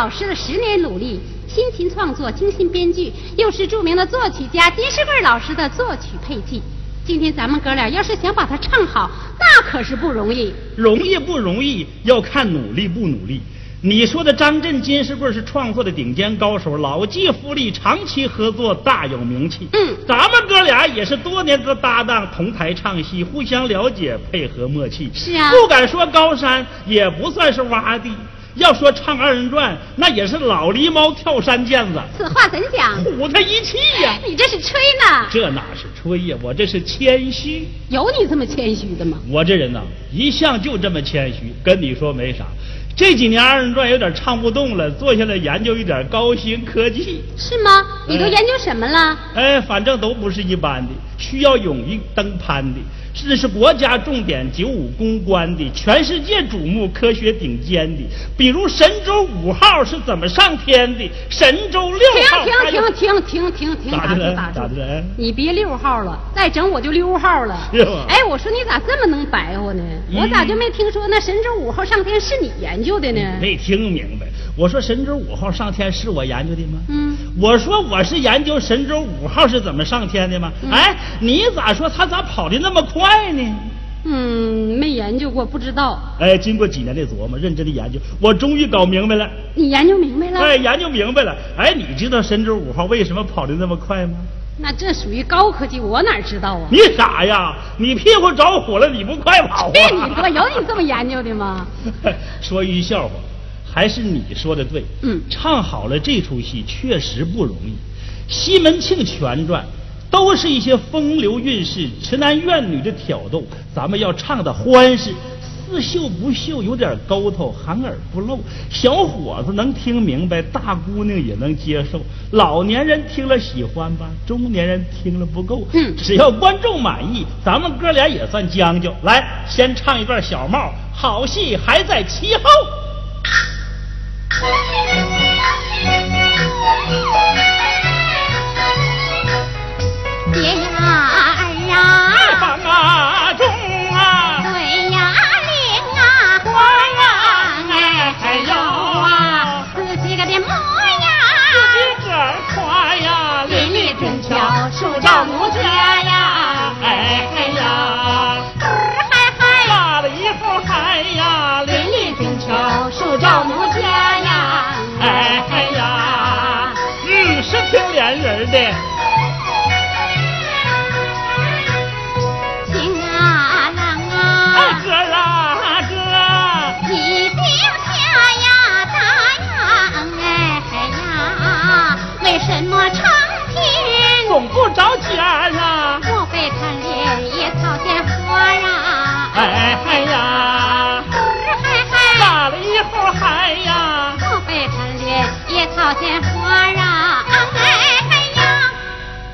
老师的十年努力，辛勤创作、精心编剧，又是著名的作曲家金士贵老师的作曲配器。今天咱们哥俩要是想把它唱好，那可是不容易。容易不容易，要看努力不努力。你说的张震、金士贵是创作的顶尖高手，老骥伏枥，长期合作，大有名气。嗯咱们哥俩也是多年的搭档，同台唱戏，互相了解，配合默契。是啊不敢说高山，也不算是洼地。要说唱二人转，那也是老狸猫跳山涧子，此话怎讲？唬他一气呀、你这是吹呢？这哪是吹呀？我这是谦虚。有你这么谦虚的吗？我这人呐，一向就这么谦虚，跟你说没啥。这几年二人转有点唱不动了，坐下来研究一点高新科技。是吗？你都研究什么了？哎，反正都不是一般的，需要勇于登攀的，这是国家重点九五攻关的，全世界瞩目科学顶尖的。比如神舟五号是怎么上天的，神舟六号停停停停停停停！咋的了打住打住咋的了！你别六号了，再整我就溜号了。哎，我说你咋这么能白活呢？嗯我咋就没听说那神舟五号上天是你研究的呢？没听明白。我说神舟五号上天是我研究的吗？嗯，我说我是研究神舟五号是怎么上天的吗？嗯哎，你咋说他咋跑的那么快呢？嗯，没研究过，不知道。哎，经过几年的琢磨，认真的研究，我终于搞明白了。你研究明白了？哎，研究明白了。哎，你知道神舟五号为什么跑的那么快吗？那这属于高科技，我哪知道啊？你傻呀？你屁股着火了，你不快跑啊？这你说有你这么研究的吗？说一句笑话，还是你说的对。嗯唱好了这出戏确实不容易。西门庆全传都是一些风流韵事、痴男怨女的挑逗，咱们要唱的欢实。似秀不秀，有点沟头，含而不露。小伙子能听明白，大姑娘也能接受。老年人听了喜欢吧，中年人听了不够。嗯只要观众满意，咱们哥俩也算将就。来，先唱一段小帽，好戏还在其后。爹呀。人的。情啊郎啊哥啊哥，下呀打呀，哎呀，为什么天总不着家呀？莫非看脸也草见花呀？哎嗨呀，嗨嗨，打了以后嗨呀，莫非看脸也草见花？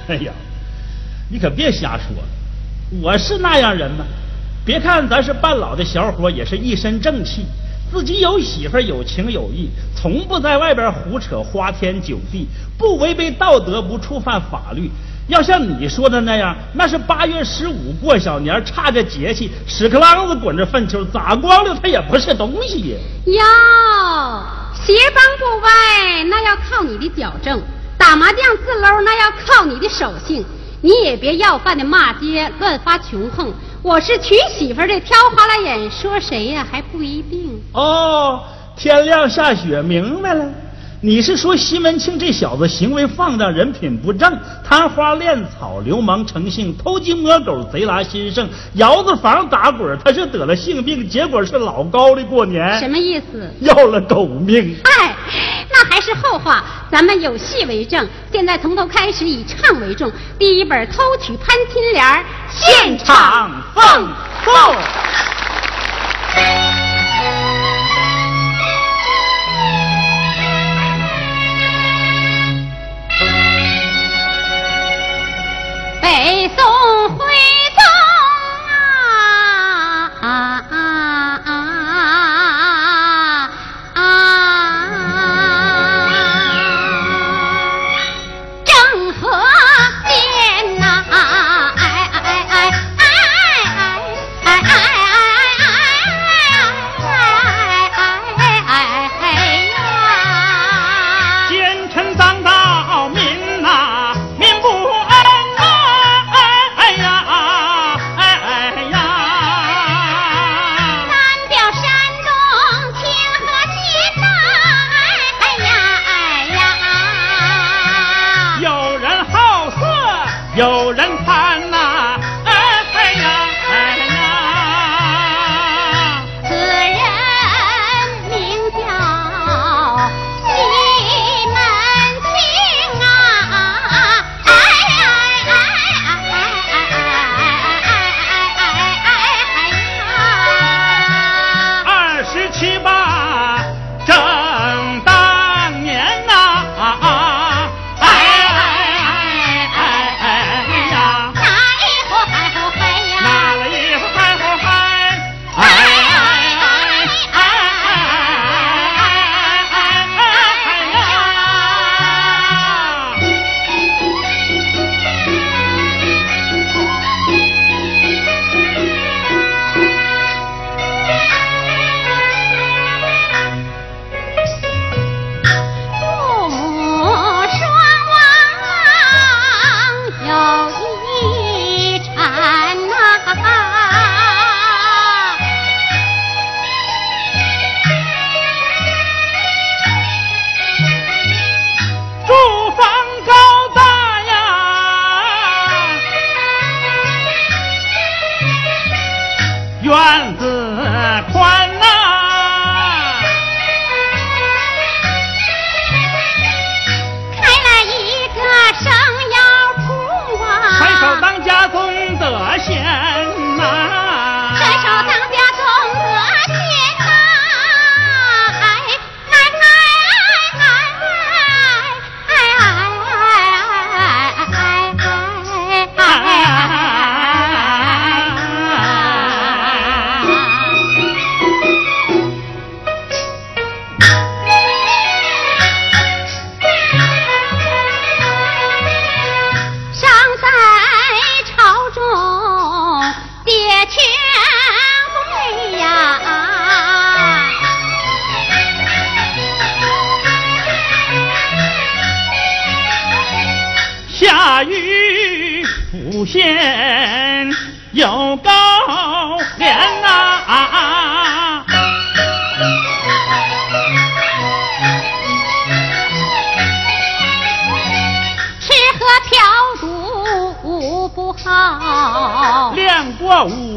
哎呀，你可别瞎说，我是那样人吗？别看咱是半老的小伙，也是一身正气，自己有媳妇，有情有义，从不在外边胡扯花天酒地，不违背道德，不触犯法律。要像你说的那样，那是八月十五过小年，差着节气，屎壳郎子滚着粪球，咋光溜它也不是东西呀。哟，鞋帮不歪，那要靠你的矫正；打麻将自搂，那要靠你的手性。你也别要饭的骂街，乱发穷横。我是娶媳妇的，挑花了眼，说谁呀还不一定。哦，天亮下雪，明白了。你是说西门庆这小子行为放荡，人品不正，贪花恋草，流氓成性，偷鸡摸狗，贼拉心圣，窑子房打滚，他是得了性病，结果是老高的过年。什么意思？要了狗命。哎，那还是后话，咱们有戏为证。现在从头开始，以唱为重。第一本《偷取潘金莲》，现场放送。回到院子宽呐、开了一个生窑铺啊，当家总得闲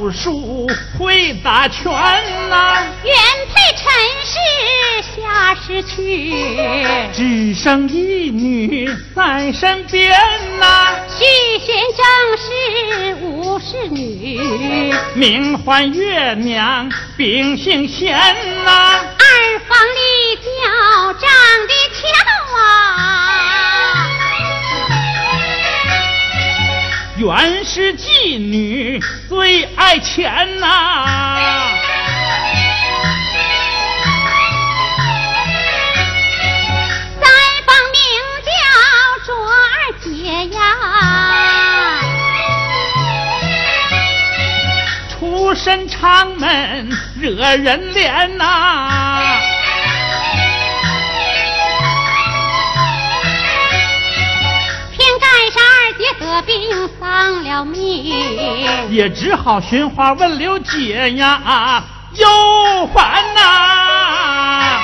过武术会打拳呐、原配陈氏下世去，只剩一女在身边呐、续弦正是武士女，名唤月娘，秉性贤呐、二房里脚长得是妓女最爱钱呐。再访名叫卓二姐呀出身长门惹人怜呐，偏得病丧了命，也只好寻花问刘姐呀，忧烦呐。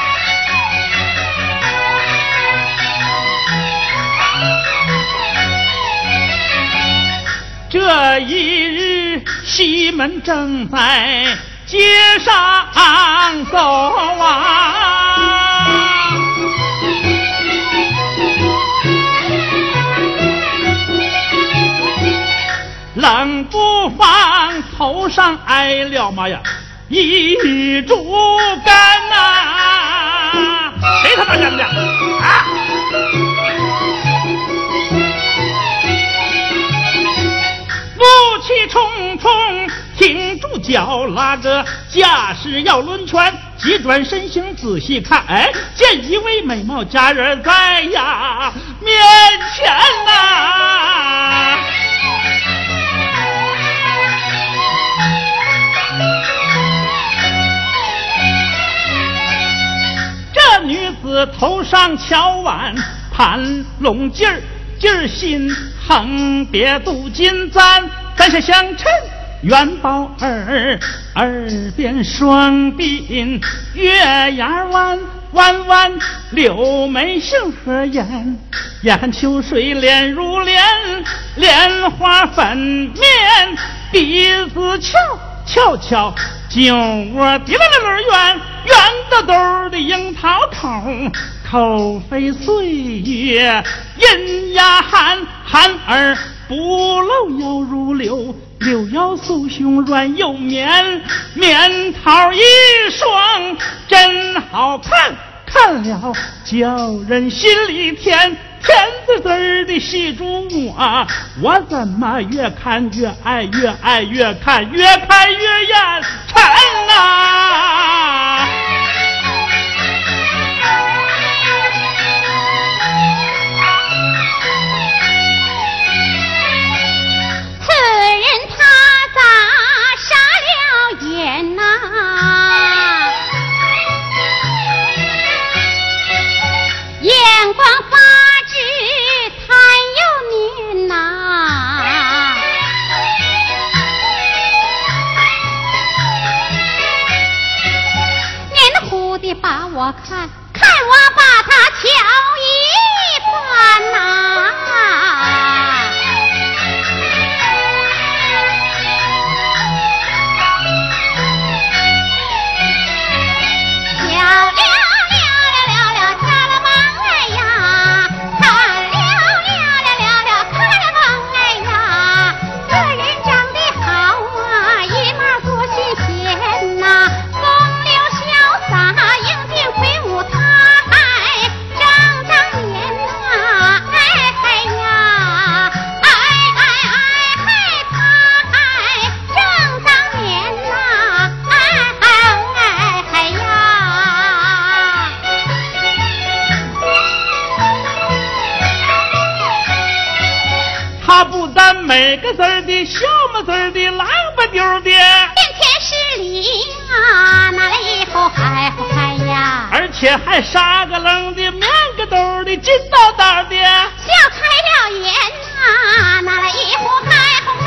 这一日，西门正在街上走啊，冷不防头上挨了妈呀一竹竿呐！谁他妈扔的啊？怒气冲冲，挺住脚，拉着架势要抡拳，急转身形仔细看，哎，见一位美貌佳人在呀面前呐。女子头上翘腕，盘龙襟儿，襟儿心横，别镀金簪。簪下相衬，元宝耳，耳边双鬓月牙弯，弯弯柳眉杏核眼，眼含秋水脸如莲，莲花粉面鼻子翘，翘翘酒窝滴溜溜，圆兜兜的樱桃口，口飞岁月银牙含，含而。不露腰如柳，柳腰酥胸软又绵，棉桃一双真好看，看了叫人心里甜，甜滋滋的细竹啊，我怎么越看越爱，越爱越看，越看越眼馋啊！眼光发直，贪又敏呐。您糊的把我看，看我把他瞧一番呐、每个字儿的笑么字儿的浪不丢的，面前是礼啊，拿来以后还好看呀，而且还傻个愣的，面个兜的，劲道道的，笑开了眼啊，那来以后还好看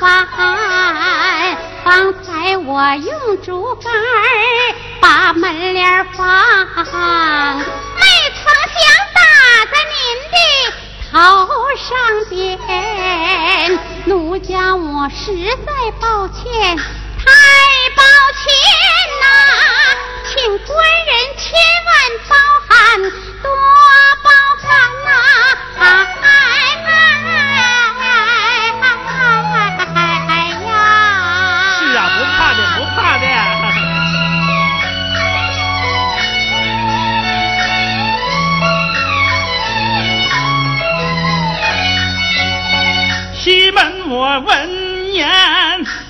麻烦，方才我用竹竿把门帘放，没曾想打在您的头上边，奴家我实在抱歉，太抱歉呐，请官人千万包涵，多包涵呐啊！闻言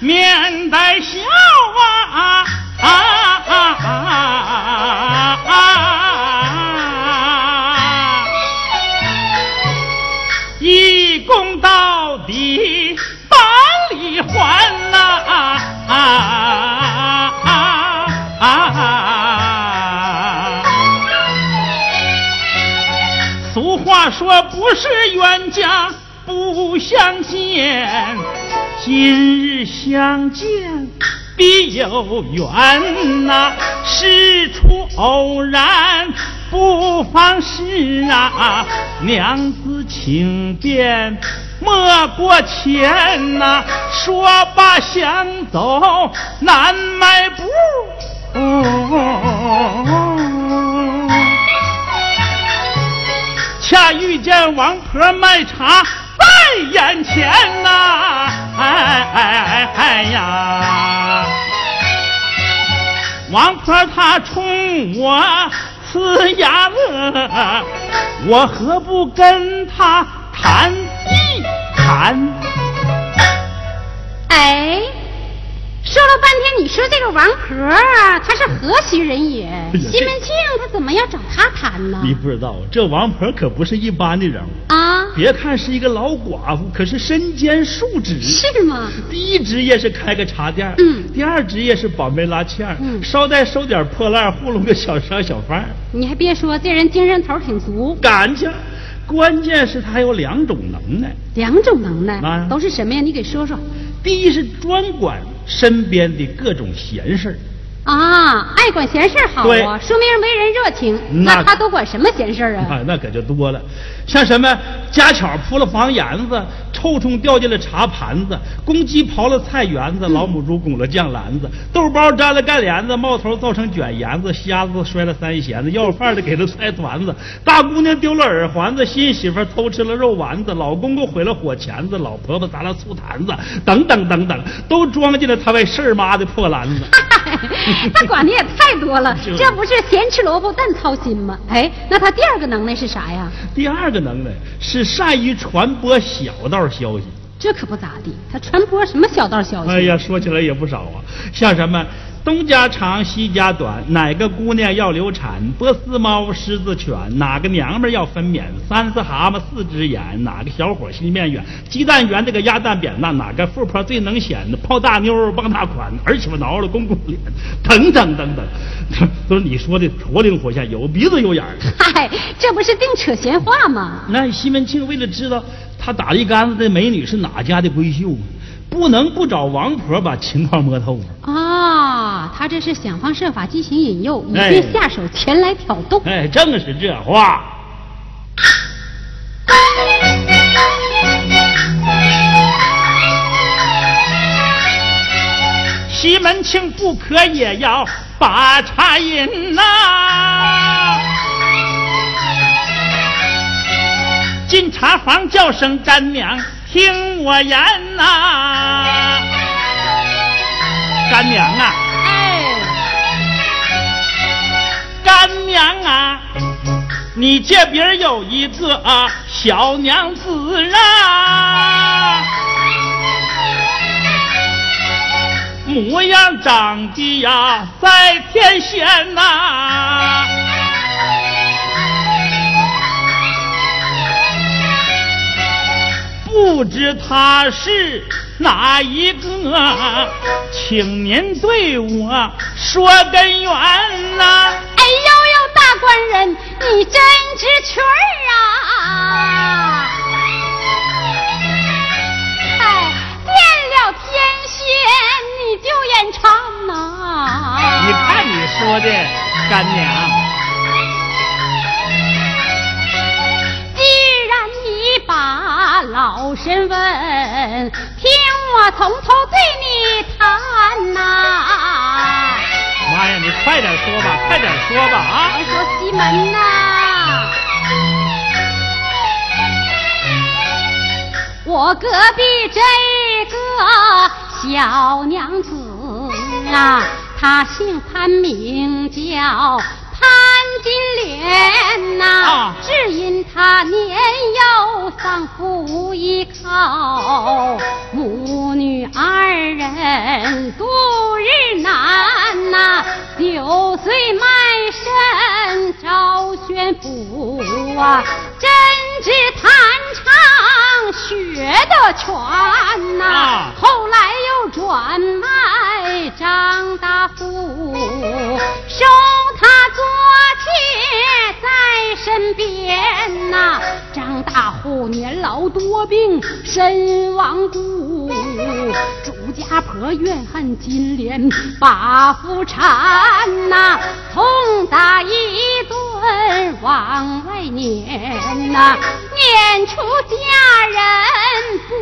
面带笑啊啊啊啊啊！一功到底把礼还呐啊啊啊啊！俗话说不是冤家不相见，今日相见必有缘呐、事出偶然不妨事啊，娘子请便莫过谦呐、说罢想走难迈步。恰遇见王婆卖茶眼前呐、哎哎哎呀！王婆她冲我呲牙乐，我何不跟她谈一谈？哎，说了半天，你说这个王婆啊，她是何许人也？呀西门庆他怎么要找她谈呢？你不知道，这王婆可不是一般的人物。啊，别看是一个老寡妇，可是身兼数职。是吗？第一职业是开个茶店，嗯第二职业是保媒拉纤，嗯捎带收点破烂，糊弄个小商小贩。你还别说，这人精神头挺足，感情，关键是他还有两种能耐。两种能耐啊都是什么呀？你给说说。第一是专管身边的各种闲事儿啊，爱管闲事儿好啊，说明为人热情。那那他都管什么闲事儿啊？啊，那可就多了，像什么家巧扑了房檐子，臭虫掉进了茶盘子，公鸡刨了菜园子，老母猪拱了酱篮子，豆包粘了干帘子，冒头造成卷帘子，瞎子摔了三弦子，要饭的给了菜团子，大姑娘丢了耳环子，新媳妇偷吃了肉丸子，老公公毁了火钳子，老婆婆砸了醋坛子，等等等等，都装进了他为事儿妈的破篮子。他管的也太多了，这不是咸吃萝卜淡操心吗？哎，那他第二个能耐是啥呀？第二个能耐是善于传播小道消息。这可不咋地，他传播什么小道消息？哎呀，说起来也不少啊，像什么东家长西家短，哪个姑娘要流产，波斯猫狮子犬，哪个娘们儿要分娩，三只蛤蟆四只眼，哪个小伙心面远，鸡蛋圆这个鸭蛋扁担，哪个富婆最能显，泡大妞儿傍大款，儿媳妇挠了公公脸，等等等等，都是你说的活灵活现，有鼻子有眼儿。嗨，这不是净扯闲话吗？那西门庆为了知道他打一竿子的美女是哪家的闺秀，不能不找王婆把情况摸透啊。啊，他这是想方设法进行引诱，以哎便下手前来挑动。哎，正是这话。西门庆不可也要把茶饮呐、进茶房叫声干娘，听我言呐、干娘啊，哎，干娘啊，你这边有一个啊小娘子啊，模样长得呀在天仙呐、不知他是哪一个，请您对我说根源呐、哎呦呦，大官人，你真知趣儿啊！哎，变了天仙你就眼馋呐！你看你说的，干娘，老身问，听我从头对你谈呐、妈呀，你快点说吧，快点说吧啊！我说西门呐、我隔壁这个小娘子啊，她姓潘，名叫潘金莲呐、啊只因她年幼丧父无依靠，母女二人度日难呐。九岁卖身招宣府啊，真知弹唱学得全呐。后来又转卖张大富，收他做妾爹在身边呐。张大户年老多病，身亡故，朱家婆怨恨金莲把夫缠呐，痛打一顿往外撵呐，撵出家人不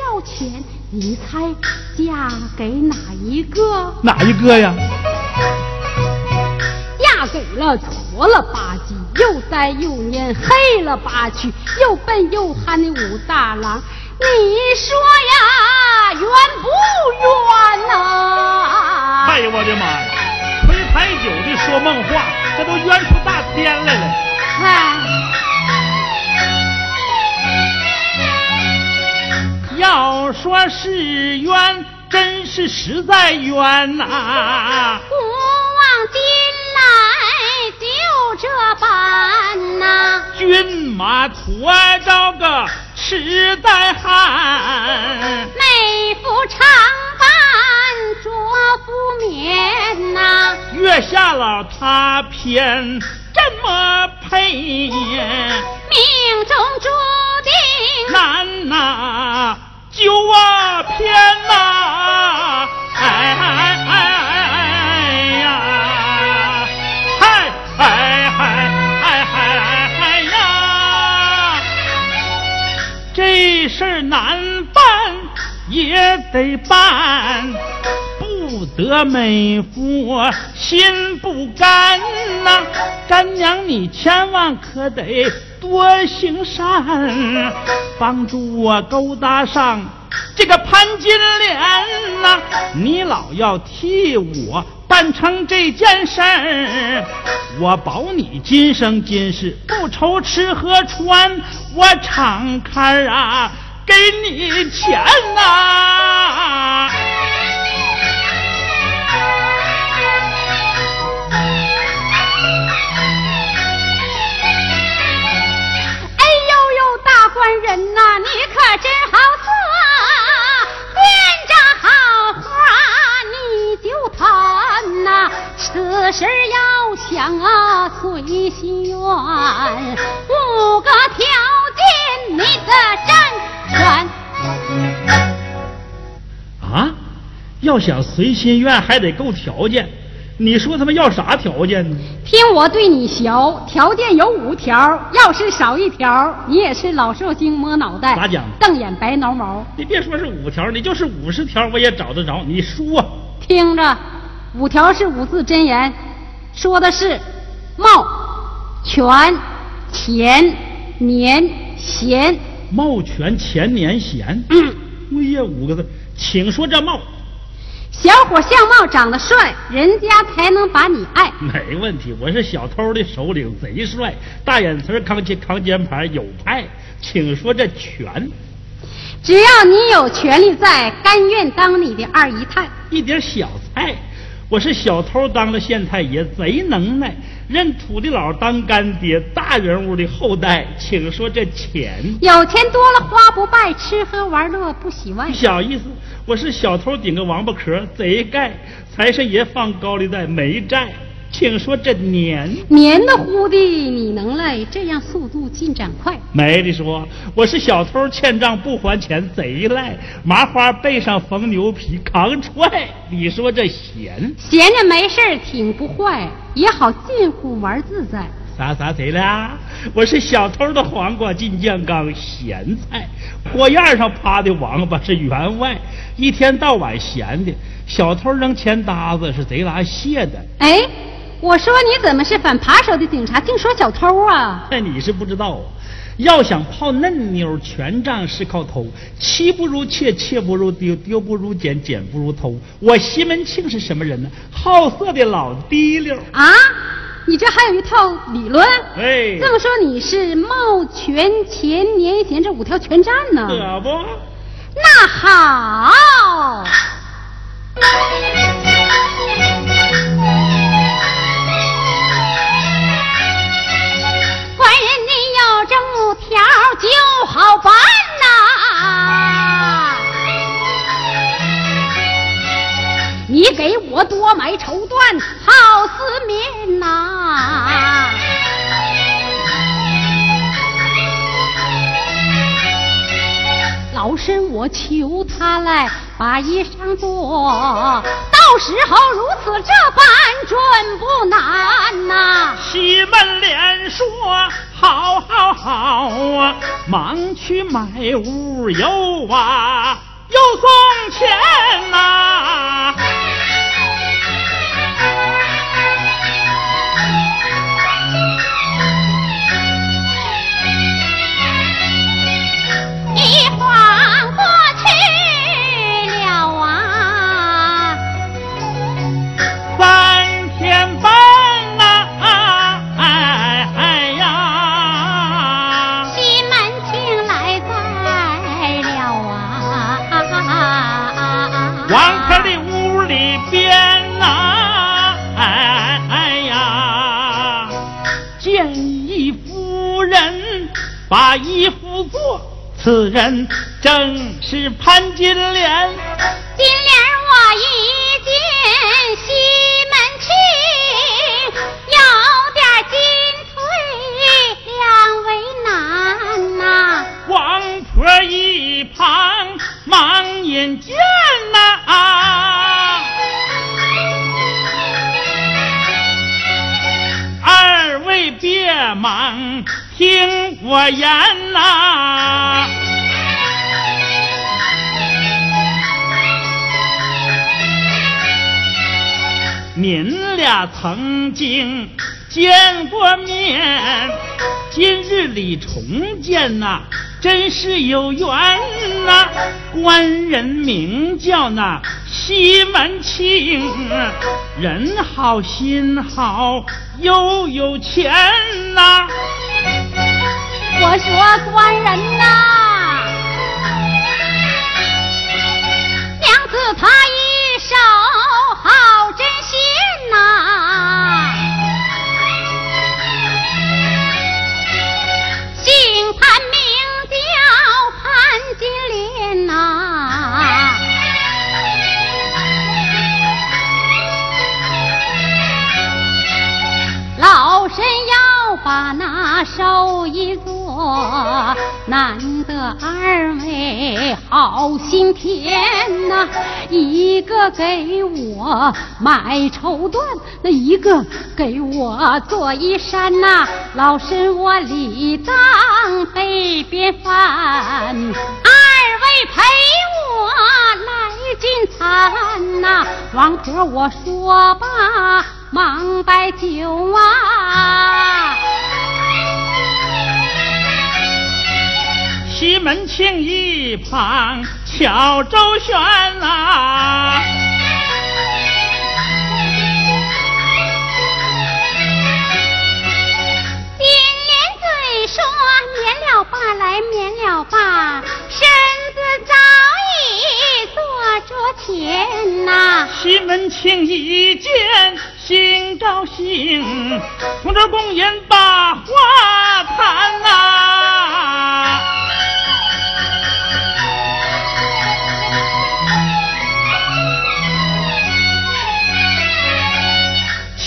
要钱，你猜嫁给哪一个？哪一个呀？嫁给了矬了吧唧、又呆又蔫、黑了吧去、又笨又憨的武大郎，你说呀，冤不冤呐？哎呀我的妈呀！吹牌九的说梦话，这都冤出大天来了。哎，要说是冤，真是实在冤呐、古往今来就这般呐、骏马驮着个痴呆汉，妹夫常伴着夫眠呐、月下了他偏这么配，命中注定。难呐、就啊偏呐、哎哎这事儿难办也得办，不得美夫心不甘呐、干娘你千万可得多行善，帮助我勾搭上这个潘金莲呐、你老要替我办成这件事儿，我保你今生今世不愁吃喝穿，我敞开啊给你钱呐、官人呐、你可真好色，编着好话你就谈呐、此事要想啊随心愿，五个条件你得占全。啊，要想随心愿还得够条件，你说他们要啥条件呢？听我对你学，条件有五条，要是少一条，你也是老寿星摸脑袋，咋讲瞪眼白挠毛。你别说是五条，你就是五十条我也找得着。你说，听着，五条是五字真言，说的是貌、权、钱、年、闲。貌全前年闲，嗯，哎呀，五个字，请说这貌小伙相貌长得帅，人家才能把你爱。没问题。我是小偷的首领，贼帅，大眼词扛起扛肩牌，有派。请说这权，只要你有权利在，甘愿当你的二姨太。一点小菜。我是小偷当了县太爷，贼能耐，认土地佬当干爹，大人物的后代。请说这钱。有钱多了花不败，吃喝玩乐不喜外。小意思，我是小偷顶个王八壳，贼盖，财神爷放高利贷没债。请说这黏黏的糊的你能耐，这样速度进展快。没的说，我是小偷欠账不还钱，贼赖，麻花背上缝牛皮扛踹。你说这闲闲着没事儿挺不坏，也好近乎玩自在。啥啥贼啦？我是小偷的黄瓜进酱缸，咸菜，火焰上趴的王八是员外，一天到晚闲的。小偷扔钱搭子是贼拉蟹的。哎，我说你怎么是反扒手的警察，净说小偷啊？那你是不知道啊，要想泡嫩妞，全仗是靠偷。妻不如妾，妾不如丢，丢不如捡，捡不如偷。我西门庆是什么人呢？好色的老滴溜。啊，你这还有一套理论？哎，这么说你是冒权前年贤这五条全占呢？可不。那好。我言呐、您俩曾经见过面，今日里重见呐、真是有缘呐、官人名叫那西门庆，人好心好又有钱呐、我说官人呐，娘子她一手好针线呐，姓潘名叫潘金莲呐。老身要把那手艺做，我难得二位好心田呐、一个给我买绸缎，那一个给我做衣衫呐、老身我理当北边饭，二位陪我来进餐呐、王婆我说罢。忙摆酒啊，西门庆一旁瞧周旋呐、金莲嘴说免了吧，来免了吧，身子早已坐着前呐、西门庆一见心高兴，从这公宴把话谈呐、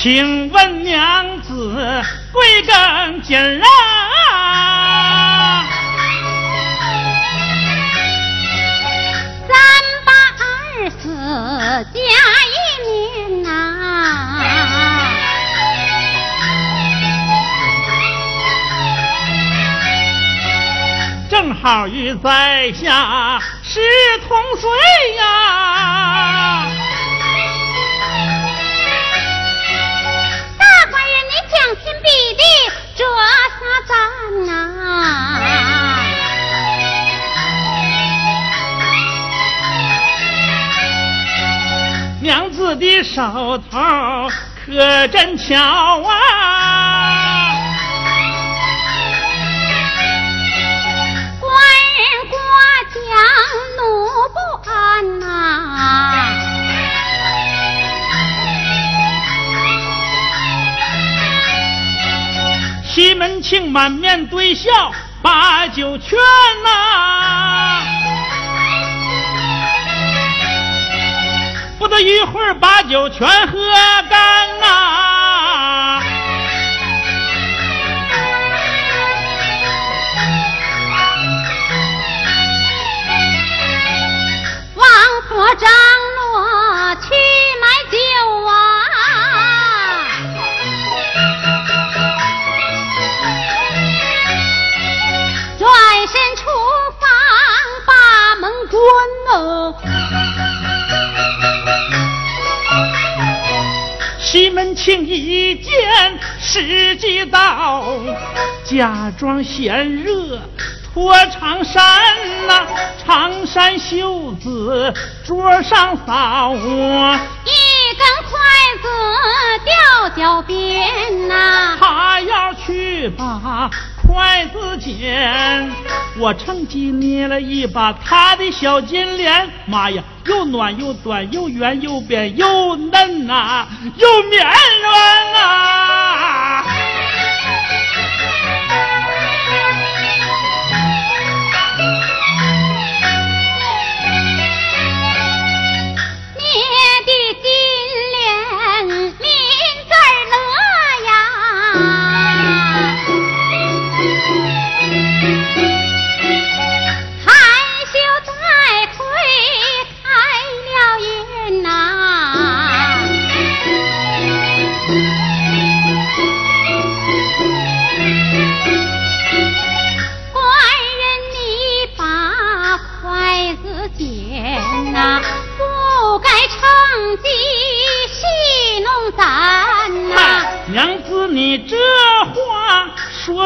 请问娘子贵庚今儿啊？三八二四加一年呐、正好与在下是同岁呀。地这啥赞呐、娘子的手头可真巧啊！官人过江怒不安呐、西门庆满面堆笑，把酒劝呐、不得一会儿把酒全喝干呐、王婆张门庆一见时机到，假装嫌热，脱长衫呐、长衫袖子桌上扫，一根筷子掉脚边呐、他要去把筷子尖，我趁机捏了一把他的小金莲，妈呀，又暖又短又圆又扁又嫩呐、又绵软啊！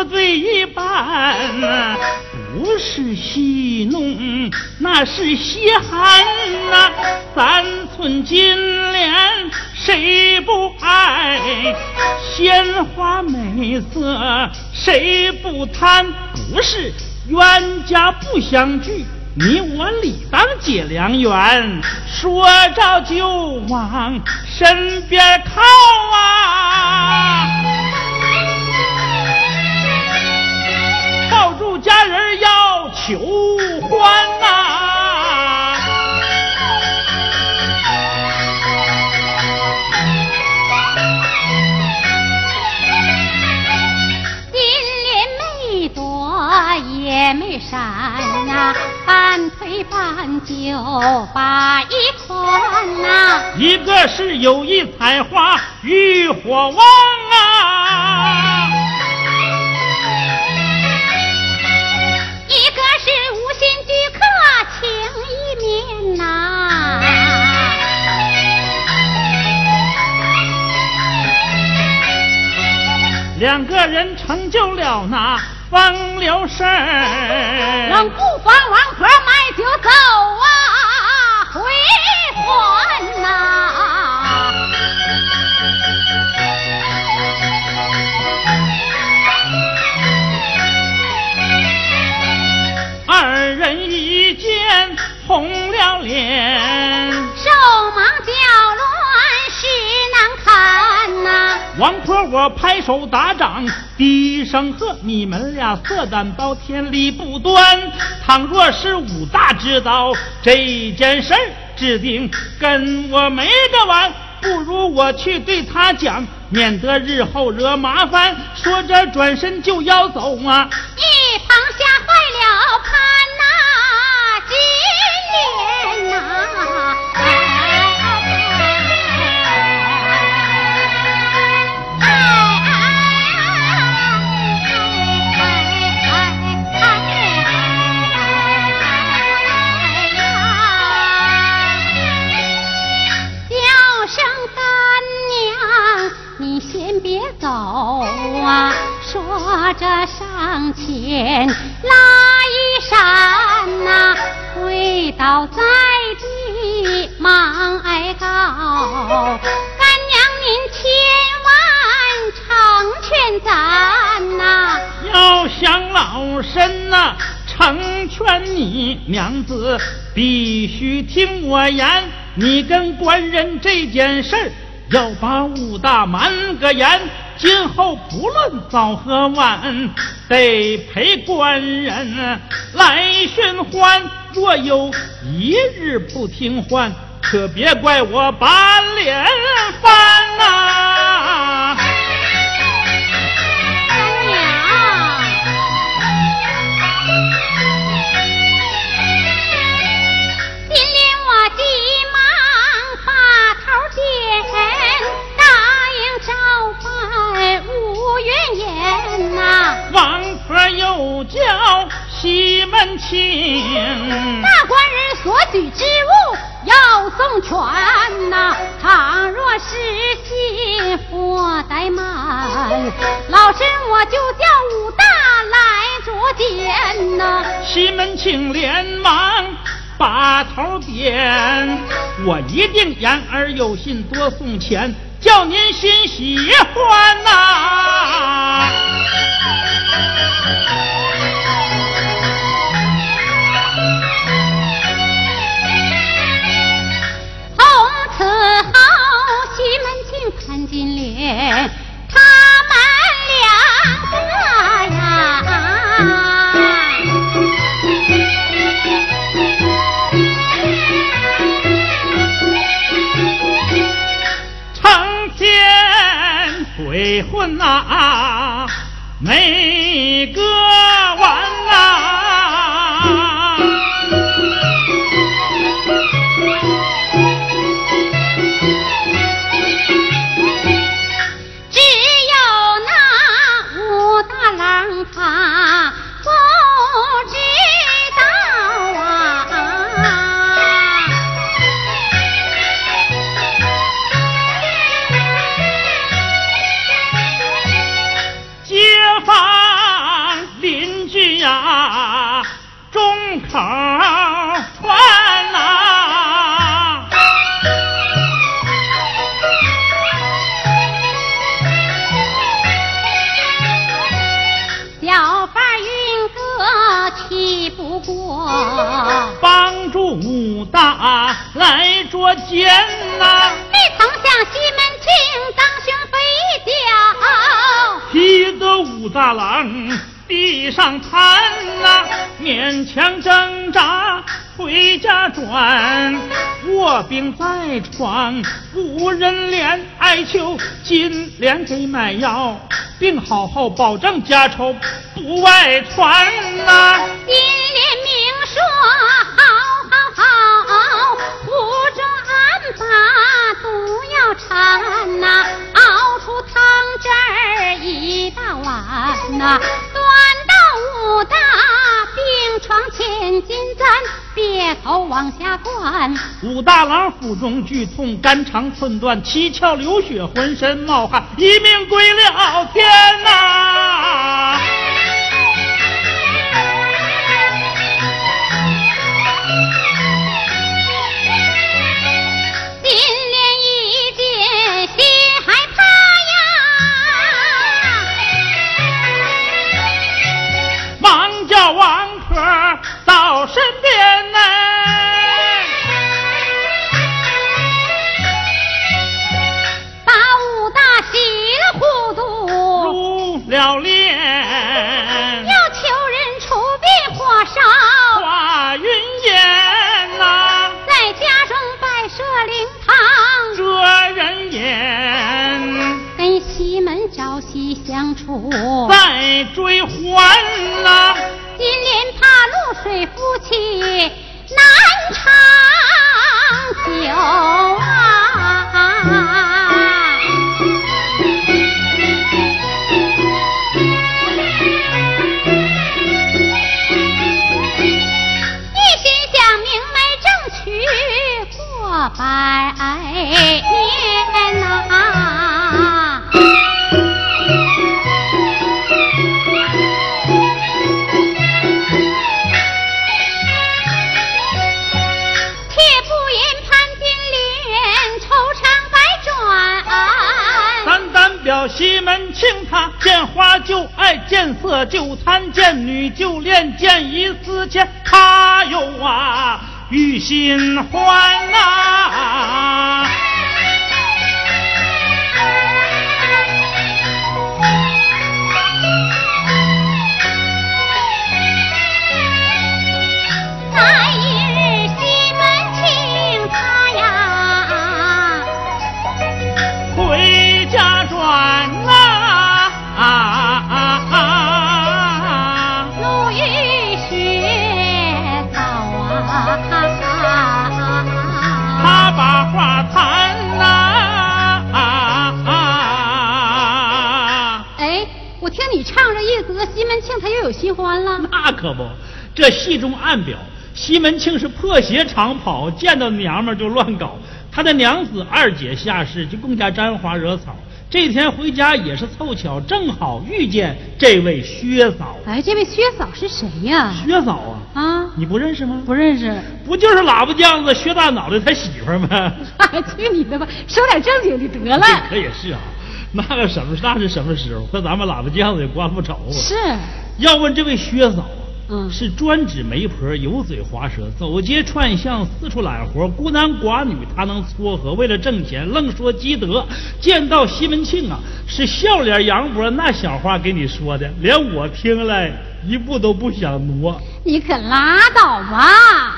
醉一半，不是戏弄，那是稀罕呐、三寸金莲谁不爱？鲜花美色谁不贪？不是冤家不相聚。你我理当结良缘，说着就往身边靠啊！风声喝：你们俩色胆包天，理不端。倘若是武大知道这件事儿，指定跟我没得完。不如我去对他讲，免得日后惹麻烦。说着转身就要走啊。一前拉一扇呐，跪倒在地忙哀告，干娘您千万成全咱呐！要想老身呐成全你娘子，必须听我言，你跟官人这件事儿，要把武大瞒个严。今后不论早和晚得陪官人来寻欢。若有一日不听唤可别怪我把脸翻呐。又叫西门庆。大官人所举之物要送全呐倘若失信佛怠慢老身我就叫武大来捉奸呐。西门庆连忙把头点我一定言而有信多送钱叫您心喜欢呐。从此后西门庆潘金莲保证家丑不外传。大郎腹中剧痛肝肠寸断七窍流血浑身冒汗一命归了天呐 what? 就练见一丝钱。他有啊，欲心欢呐。门庆是破鞋长跑，见到娘们就乱搞。他的娘子二姐下世就更加沾花惹草。这天回家也是凑巧，正好遇见这位薛嫂。哎，这位薛嫂是谁呀？薛嫂啊啊，你不认识吗？不认识，不就是喇叭酱子薛大脑袋他媳妇吗？哎，去你的吧，说点正经的得了。这可也是啊。那个什么，那是什么时候？和咱们喇叭酱子也关不着啊。是。要问这位薛嫂啊，嗯，是专指媒婆，油嘴滑舌，走街串巷，四处揽活，孤男寡女他能撮合，为了挣钱愣说积德。见到西门庆啊，是笑脸扬脖，那小话给你说的，连我听了一步都不想挪。你可拉倒吧。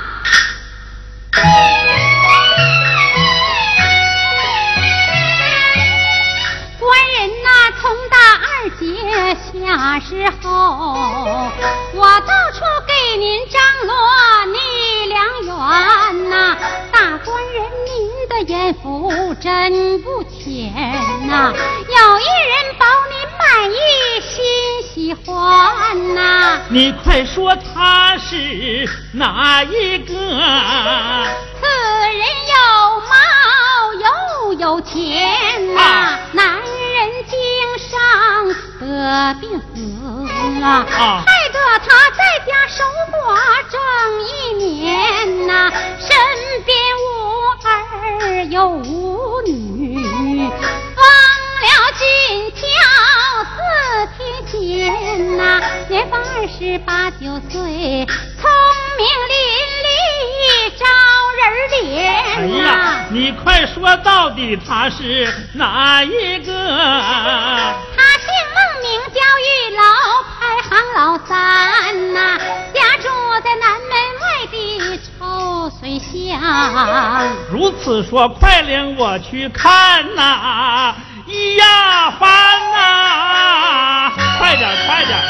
下时候，我到处给您张罗你良缘呐，大官人您的眼福真不浅呐，有一人保你满意心喜欢呐，你快说他是哪一个？此人有貌又有钱病死啊，害得他在家守寡整一年呐，身边无儿又无女，忘了俊俏似天仙呐，年方二十八九岁，聪明伶俐招人怜哎呀，你快说到底他是哪一个？他姓孟，名叫玉楼，排行老三呐，家住在南门外的臭水巷。如此说，快领我去看呐，一呀翻呐，快点，快点啊！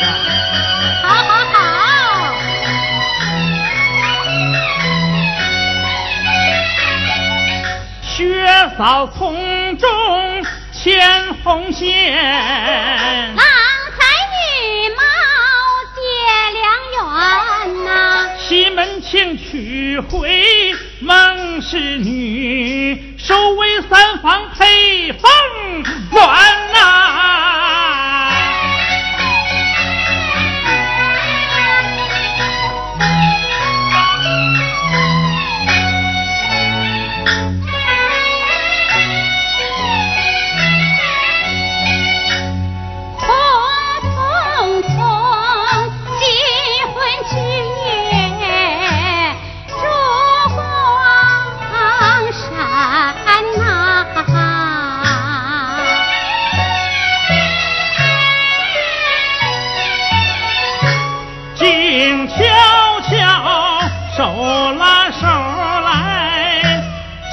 好好好。薛嫂从中。牵红线，郎西门庆娶回孟氏女，收为三房配凤鸾呐。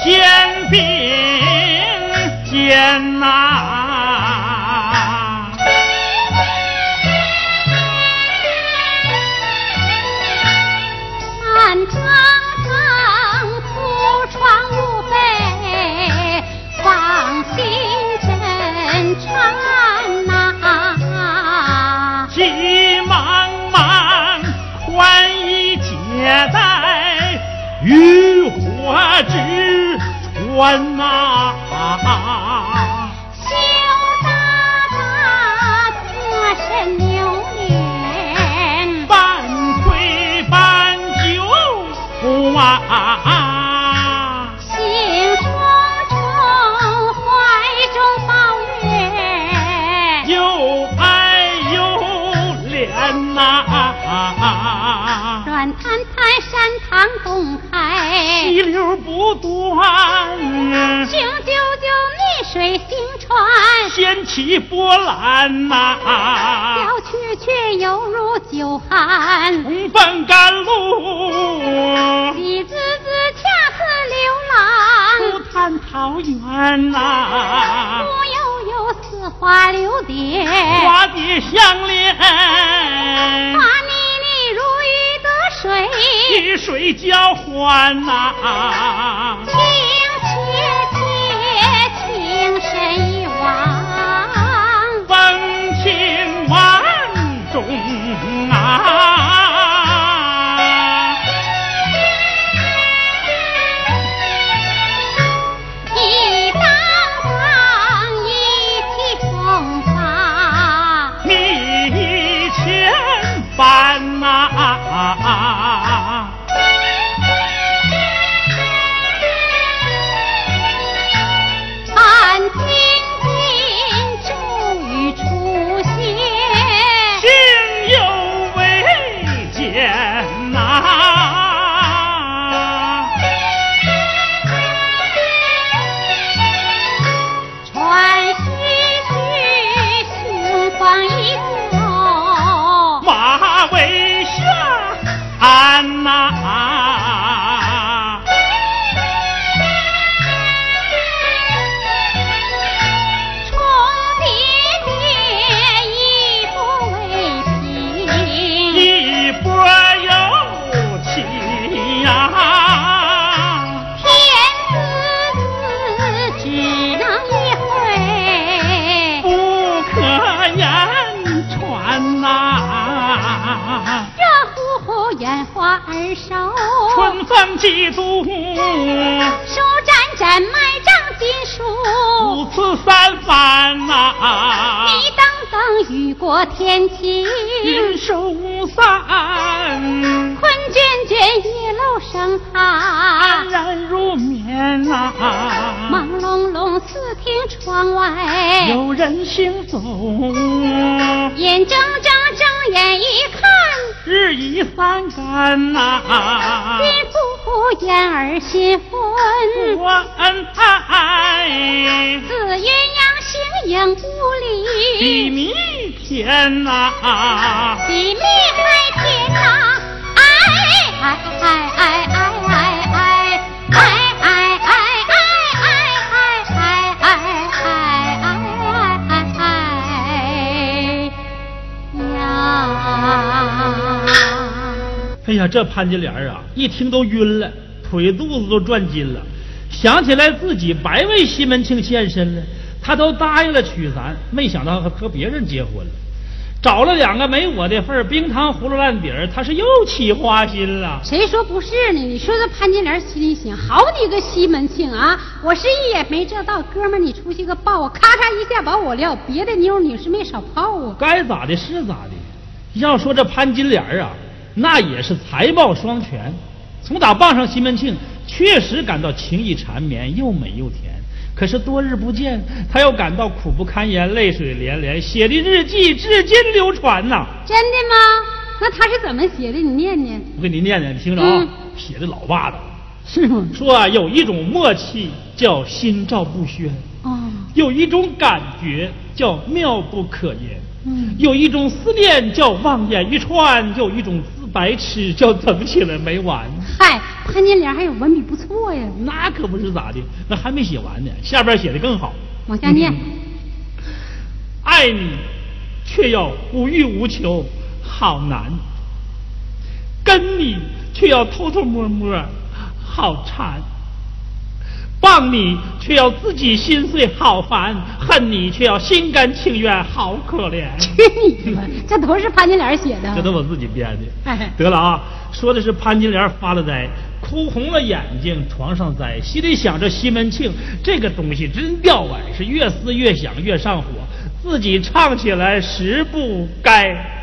天兵艰难。有爱。起波澜呐、小雀雀犹如久旱，红枫甘露，喜滋滋恰似流不浪，谈桃源呐、不悠悠似花流蝶，花蝶相连，花腻腻如鱼得水，与水交欢呐、情呀，这潘金莲啊，一听都晕了，腿肚子都转筋了。想起来自己白为西门庆献身了，他都答应了娶咱，没想到和和别人结婚了，找了两个没我的份儿，冰糖葫芦烂底儿，他是又起花心了。谁说不是呢？你说这潘金莲心里想，好你个西门庆啊！我是一眼没这道，哥们儿你出去个抱我，咔嚓一下把我撂，别的妞你是没少泡啊！该咋的是咋的。要说这潘金莲啊，那也是才貌双全。从打傍上西门庆，确实感到情意缠绵，又美又甜。可是多日不见，他又感到苦不堪言，泪水连连，写的日记至今流传呐、真的吗？那他是怎么写的？你念念。我给你念念，你听着啊，嗯写的老霸道。是吗？说啊，有一种默契叫心照不宣，哦，有一种感觉叫妙不可言。嗯有一种思念叫望眼欲穿，有一种自白痴叫整起来没完。嗨，潘金莲还有文笔不错呀。那可不是咋的，那还没写完呢，下边写的更好。往下念。爱你，却要无欲无求，好难；跟你却要偷偷摸摸，好馋；傍你却要自己心碎，好烦；恨你却要心甘情愿，好可怜。去你的吧！这都是潘金莲写的。这都我自己编的。哎得了啊，说的是潘金莲发了呆，哭红了眼睛，床上栽，心里想着西门庆这个东西真吊碗，是越思越想越上火，自己唱起来实不该。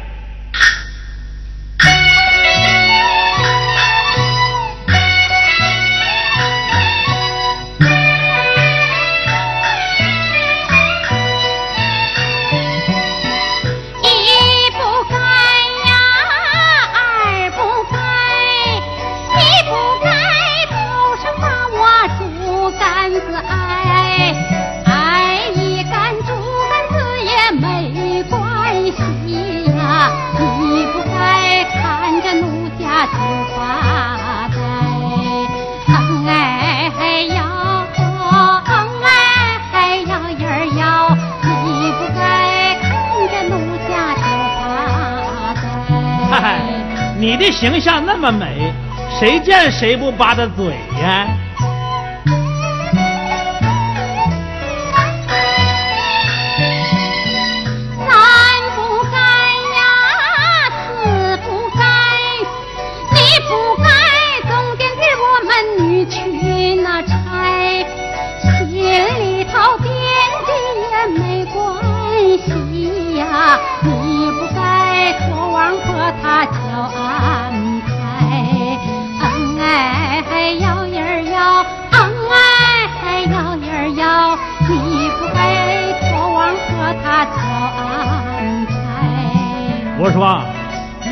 形象那么美，谁见谁不吧嗒嘴呀？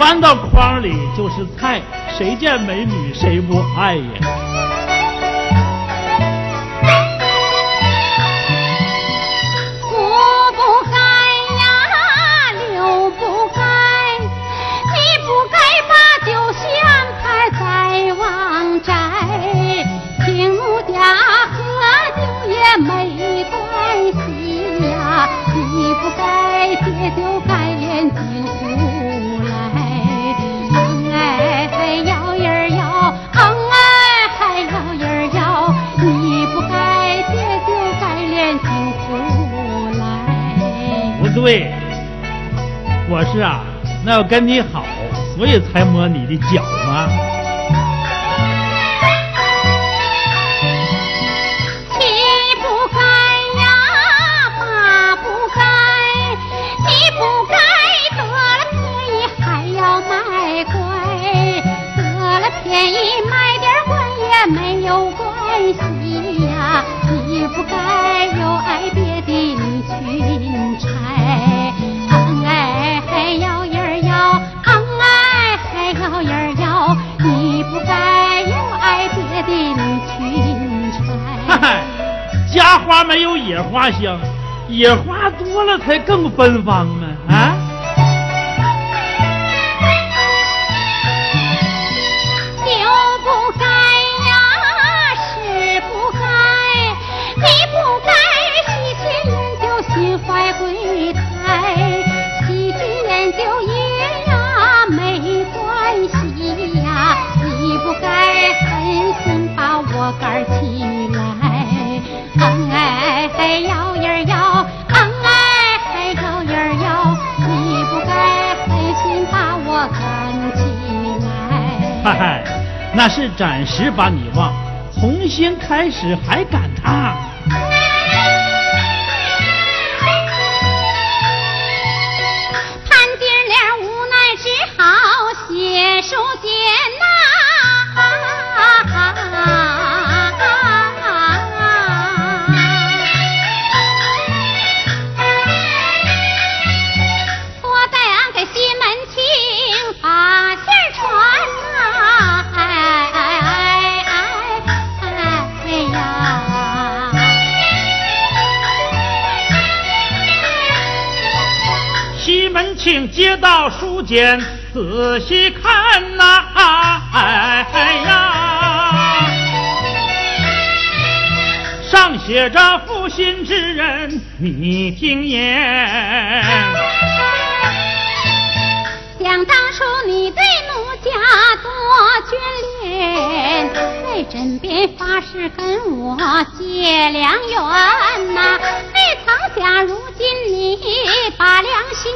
搬到筐里就是菜，谁见美女谁不爱呀？是啊，那要跟你好，所以才摸你的脚。花香，野花多了才更芬芳啊！暂时把你忘，从新开始还赶他。潘金莲无奈只好写书简。请接到书简，仔细看呐，哎呀，上写着“负心之人，你听言”。想当初你对奴家多眷恋，在枕边发誓跟我结良缘呐，未曾想如今你把良心，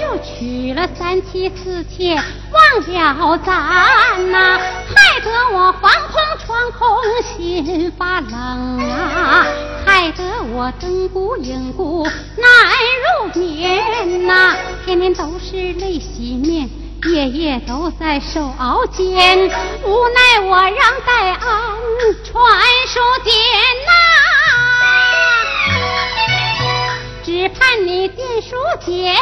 又娶了三妻四妾忘了咱呐，害得我惶恐窗空心发冷啊，害得我灯孤影孤难入眠呐，天天都是泪洗面，夜夜都在受熬煎，无奈我让戴安传书简呐，看你见书简，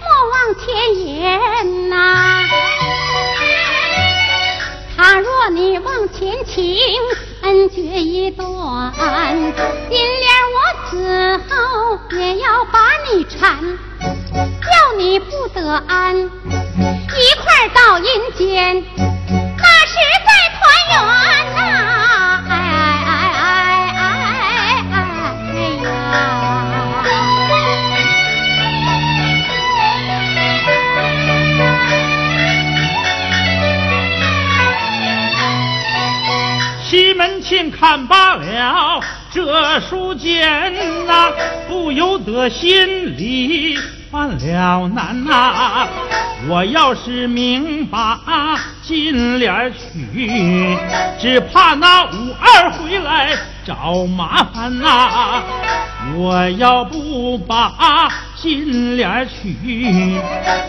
莫忘前言呐。倘若你往前请，恩绝已断，金莲我死后也要把你缠。叫你不得安，一块到阴间，那是在团圆呐！看罢了这书简呐，不由得心里犯了难呐。我要是明把金莲娶，只怕那五二回来找麻烦呐。我要不把。心里去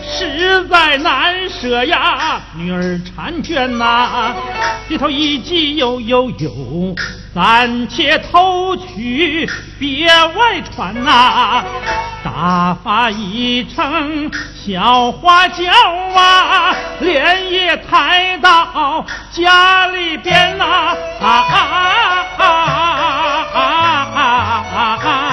实在难舍呀，女儿婵娟呐，低头一记呦呦呦，暂且偷取别外传呐，打发一程小花轿啊，连夜抬到家里边呐，啊啊啊啊啊啊啊！